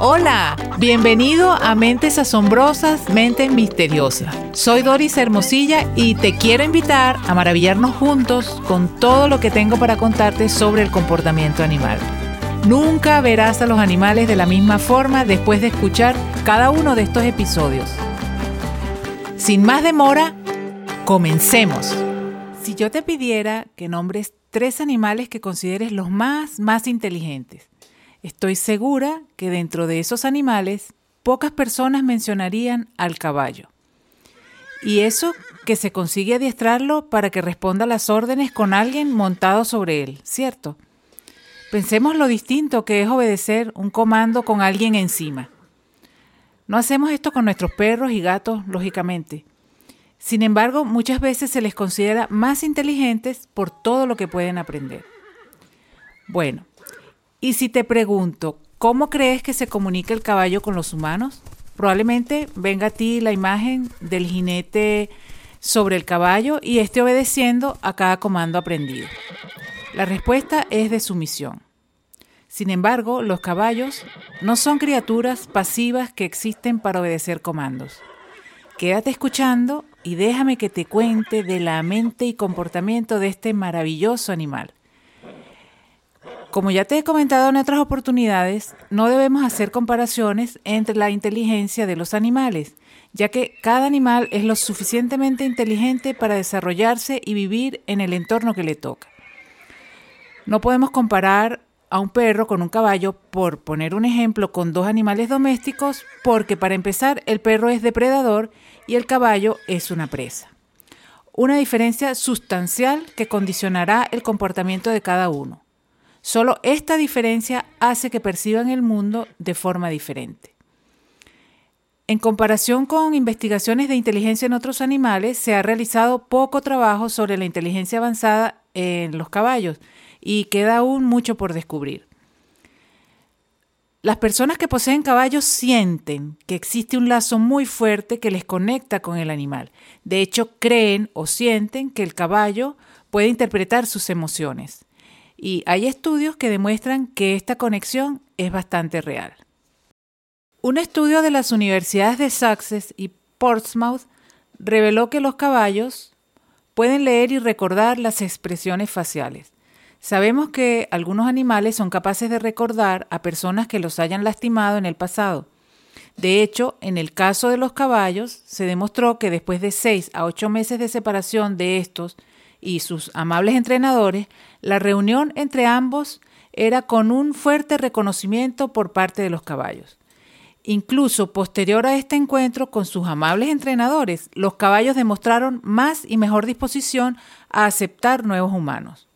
Hola, bienvenido a Mentes Asombrosas, Mentes Misteriosas. Soy Doris Hermosilla y te quiero invitar a maravillarnos juntos con todo lo que tengo para contarte sobre el comportamiento animal. Nunca verás a los animales de la misma forma después de escuchar cada uno de estos episodios. Sin más demora, comencemos. Si yo te pidiera que nombres tres animales que consideres los más, más inteligentes, estoy segura que dentro de esos animales pocas personas mencionarían al caballo. Y eso que se consigue adiestrarlo para que responda a las órdenes con alguien montado sobre él, ¿cierto? Pensemos lo distinto que es obedecer un comando con alguien encima. No hacemos esto con nuestros perros y gatos, lógicamente. Sin embargo, muchas veces se les considera más inteligentes por todo lo que pueden aprender. Bueno, y si te pregunto, ¿cómo crees que se comunica el caballo con los humanos? Probablemente venga a ti la imagen del jinete sobre el caballo y esté obedeciendo a cada comando aprendido. La respuesta es de sumisión. Sin embargo, los caballos no son criaturas pasivas que existen para obedecer comandos. Quédate escuchando y déjame que te cuente de la mente y comportamiento de este maravilloso animal. Como ya te he comentado en otras oportunidades, no debemos hacer comparaciones entre la inteligencia de los animales, ya que cada animal es lo suficientemente inteligente para desarrollarse y vivir en el entorno que le toca. No podemos comparar a un perro con un caballo, por poner un ejemplo, con dos animales domésticos, porque para empezar el perro es depredador y el caballo es una presa. Una diferencia sustancial que condicionará el comportamiento de cada uno. Solo esta diferencia hace que perciban el mundo de forma diferente. En comparación con investigaciones de inteligencia en otros animales, se ha realizado poco trabajo sobre la inteligencia avanzada en los caballos, y queda aún mucho por descubrir. Las personas que poseen caballos sienten que existe un lazo muy fuerte que les conecta con el animal. De hecho, creen o sienten que el caballo puede interpretar sus emociones. Y hay estudios que demuestran que esta conexión es bastante real. Un estudio de las universidades de Sussex y Portsmouth reveló que los caballos pueden leer y recordar las expresiones faciales. Sabemos que algunos animales son capaces de recordar a personas que los hayan lastimado en el pasado. De hecho, en el caso de los caballos, se demostró que después de seis a ocho meses de separación de estos y sus amables entrenadores, la reunión entre ambos era con un fuerte reconocimiento por parte de los caballos. Incluso posterior a este encuentro con sus amables entrenadores, los caballos demostraron más y mejor disposición a aceptar nuevos humanos.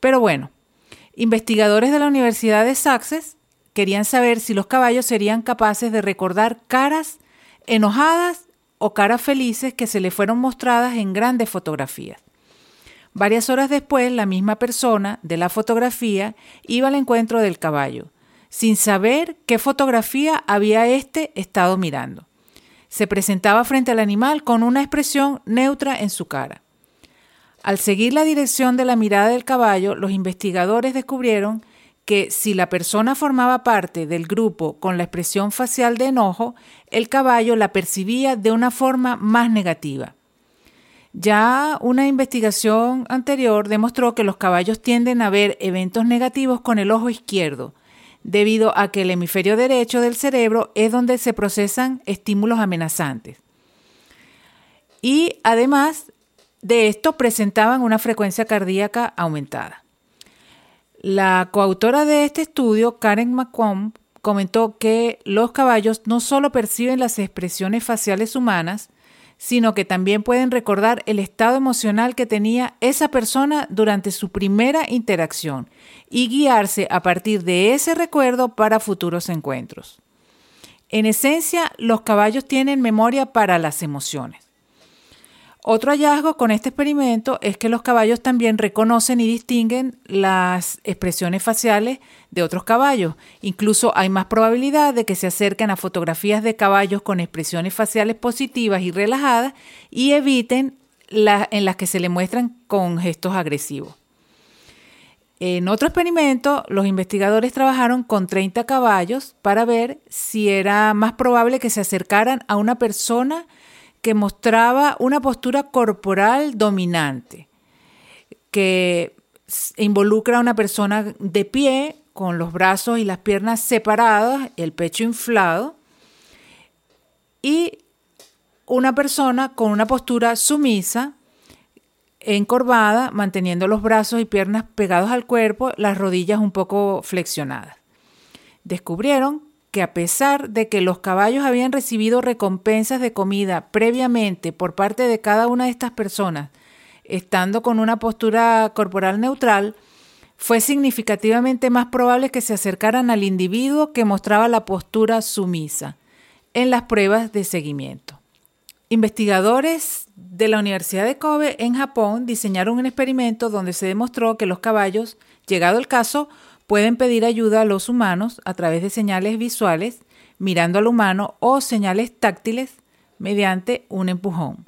Pero bueno, investigadores de la Universidad de Sussex querían saber si los caballos serían capaces de recordar caras enojadas o caras felices que se le fueron mostradas en grandes fotografías. Varias horas después, la misma persona de la fotografía iba al encuentro del caballo, sin saber qué fotografía había éste estado mirando. Se presentaba frente al animal con una expresión neutra en su cara. Al seguir la dirección de la mirada del caballo, los investigadores descubrieron que si la persona formaba parte del grupo con la expresión facial de enojo, el caballo la percibía de una forma más negativa. Ya una investigación anterior demostró que los caballos tienden a ver eventos negativos con el ojo izquierdo, debido a que el hemisferio derecho del cerebro es donde se procesan estímulos amenazantes. Y además, de esto presentaban una frecuencia cardíaca aumentada. La coautora de este estudio, Karen McComb, comentó que los caballos no solo perciben las expresiones faciales humanas, sino que también pueden recordar el estado emocional que tenía esa persona durante su primera interacción y guiarse a partir de ese recuerdo para futuros encuentros. En esencia, los caballos tienen memoria para las emociones. Otro hallazgo con este experimento es que los caballos también reconocen y distinguen las expresiones faciales de otros caballos. Incluso hay más probabilidad de que se acerquen a fotografías de caballos con expresiones faciales positivas y relajadas y eviten las en las que se le muestran con gestos agresivos. En otro experimento, los investigadores trabajaron con 30 caballos para ver si era más probable que se acercaran a una persona que mostraba una postura corporal dominante, que involucra a una persona de pie, con los brazos y las piernas separados, el pecho inflado, y una persona con una postura sumisa, encorvada, manteniendo los brazos y piernas pegados al cuerpo, las rodillas un poco flexionadas. Descubrieron que a pesar de que los caballos habían recibido recompensas de comida previamente por parte de cada una de estas personas, estando con una postura corporal neutral, fue significativamente más probable que se acercaran al individuo que mostraba la postura sumisa en las pruebas de seguimiento. Investigadores de la Universidad de Kobe en Japón diseñaron un experimento donde se demostró que los caballos, llegado el caso, pueden pedir ayuda a los humanos a través de señales visuales, mirando al humano o señales táctiles mediante un empujón.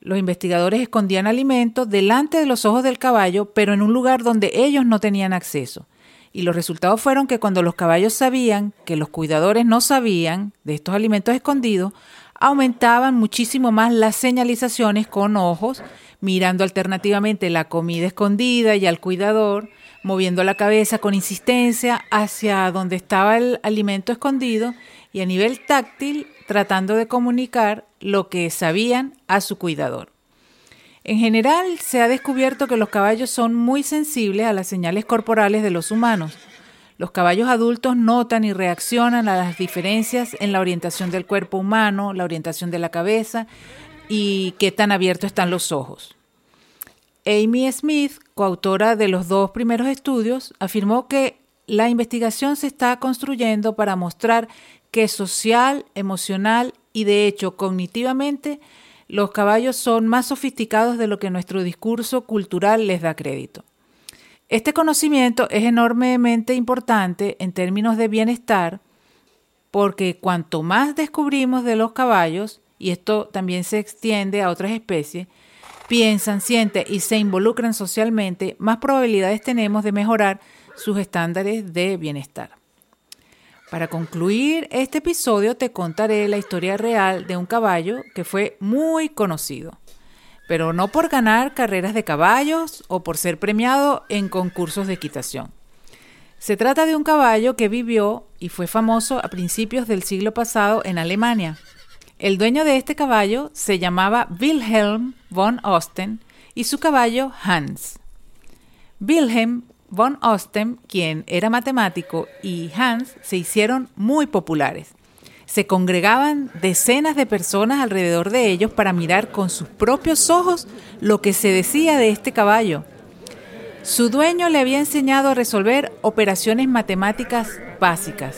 Los investigadores escondían alimentos delante de los ojos del caballo, pero en un lugar donde ellos no tenían acceso. Y los resultados fueron que cuando los caballos sabían que los cuidadores no sabían de estos alimentos escondidos, aumentaban muchísimo más las señalizaciones con ojos, mirando alternativamente la comida escondida y al cuidador, moviendo la cabeza con insistencia hacia donde estaba el alimento escondido y a nivel táctil tratando de comunicar lo que sabían a su cuidador. En general, se ha descubierto que los caballos son muy sensibles a las señales corporales de los humanos los caballos adultos notan y reaccionan a las diferencias en la orientación del cuerpo humano, la orientación de la cabeza y qué tan abiertos están los ojos. Amy Smith, coautora de los dos primeros estudios, afirmó que la investigación se está construyendo para mostrar que social, emocional y de hecho cognitivamente los caballos son más sofisticados de lo que nuestro discurso cultural les da crédito. Este conocimiento es enormemente importante en términos de bienestar porque cuanto más descubrimos de los caballos, y esto también se extiende a otras especies, piensan, sienten y se involucran socialmente, más probabilidades tenemos de mejorar sus estándares de bienestar. Para concluir este episodio te contaré la historia real de un caballo que fue muy conocido pero no por ganar carreras de caballos o por ser premiado en concursos de equitación. Se trata de un caballo que vivió y fue famoso a principios del siglo pasado en Alemania. El dueño de este caballo se llamaba Wilhelm von Osten y su caballo Hans. Wilhelm von Osten, quien era matemático, y Hans se hicieron muy populares se congregaban decenas de personas alrededor de ellos para mirar con sus propios ojos lo que se decía de este caballo. Su dueño le había enseñado a resolver operaciones matemáticas básicas.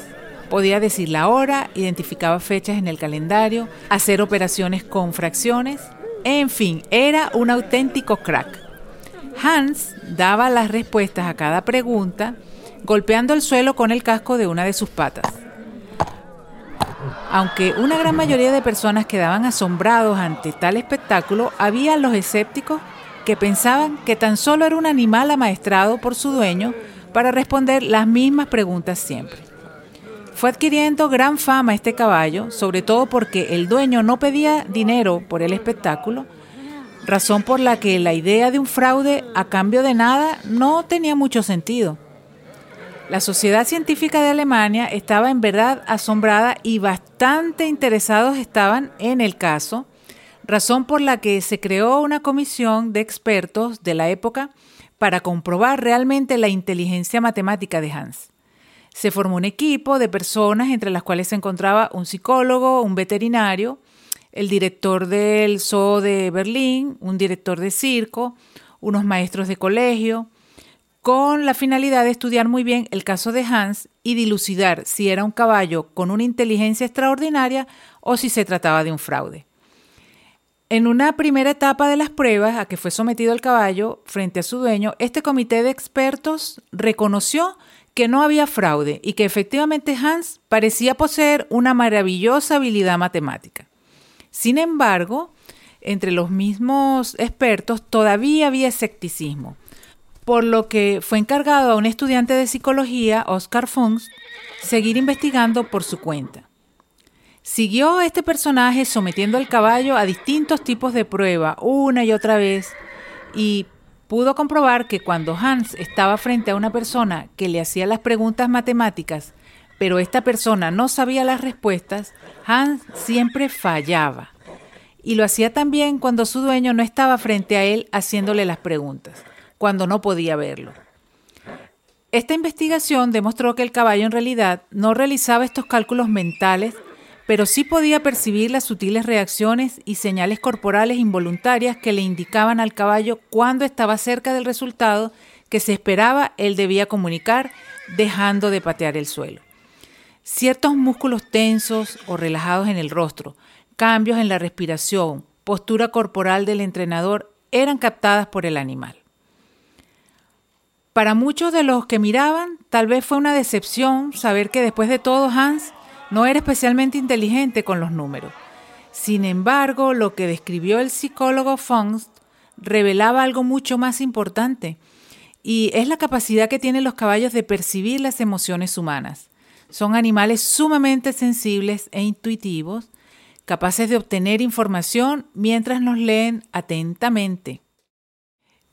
Podía decir la hora, identificaba fechas en el calendario, hacer operaciones con fracciones, en fin, era un auténtico crack. Hans daba las respuestas a cada pregunta golpeando el suelo con el casco de una de sus patas. Aunque una gran mayoría de personas quedaban asombrados ante tal espectáculo, había los escépticos que pensaban que tan solo era un animal amaestrado por su dueño para responder las mismas preguntas siempre. Fue adquiriendo gran fama este caballo, sobre todo porque el dueño no pedía dinero por el espectáculo, razón por la que la idea de un fraude a cambio de nada no tenía mucho sentido. La Sociedad Científica de Alemania estaba en verdad asombrada y bastante interesados estaban en el caso, razón por la que se creó una comisión de expertos de la época para comprobar realmente la inteligencia matemática de Hans. Se formó un equipo de personas entre las cuales se encontraba un psicólogo, un veterinario, el director del Zoo de Berlín, un director de circo, unos maestros de colegio, con la finalidad de estudiar muy bien el caso de Hans y dilucidar si era un caballo con una inteligencia extraordinaria o si se trataba de un fraude. En una primera etapa de las pruebas a que fue sometido el caballo frente a su dueño, este comité de expertos reconoció que no había fraude y que efectivamente Hans parecía poseer una maravillosa habilidad matemática. Sin embargo, entre los mismos expertos todavía había escepticismo por lo que fue encargado a un estudiante de psicología, Oscar Funks, seguir investigando por su cuenta. Siguió este personaje sometiendo al caballo a distintos tipos de prueba una y otra vez y pudo comprobar que cuando Hans estaba frente a una persona que le hacía las preguntas matemáticas, pero esta persona no sabía las respuestas, Hans siempre fallaba. Y lo hacía también cuando su dueño no estaba frente a él haciéndole las preguntas, cuando no podía verlo. Esta investigación demostró que el caballo en realidad no realizaba estos cálculos mentales, pero sí podía percibir las sutiles reacciones y señales corporales involuntarias que le indicaban al caballo cuando estaba cerca del resultado que se esperaba él debía comunicar, dejando de patear el suelo. Ciertos músculos tensos o relajados en el rostro, cambios en la respiración, postura corporal del entrenador eran captadas por el animal. Para muchos de los que miraban, tal vez fue una decepción saber que después de todo Hans no era especialmente inteligente con los números. Sin embargo, lo que describió el psicólogo Fons revelaba algo mucho más importante, y es la capacidad que tienen los caballos de percibir las emociones humanas. Son animales sumamente sensibles e intuitivos, capaces de obtener información mientras nos leen atentamente.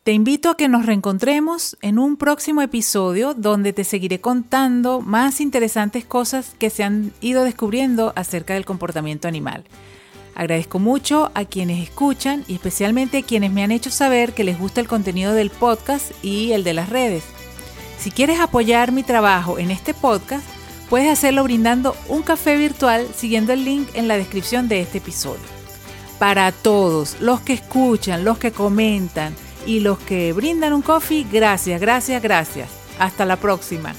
Te invito a que nos reencontremos en un próximo episodio donde te seguiré contando más interesantes cosas que se han ido descubriendo acerca del comportamiento animal. Agradezco mucho a quienes escuchan y especialmente a quienes me han hecho saber que les gusta el contenido del podcast y el de las redes. Si quieres apoyar mi trabajo en este podcast, puedes hacerlo brindando un café virtual siguiendo el link en la descripción de este episodio. Para todos los que escuchan, los que comentan, y los que brindan un coffee, gracias, gracias, gracias. Hasta la próxima.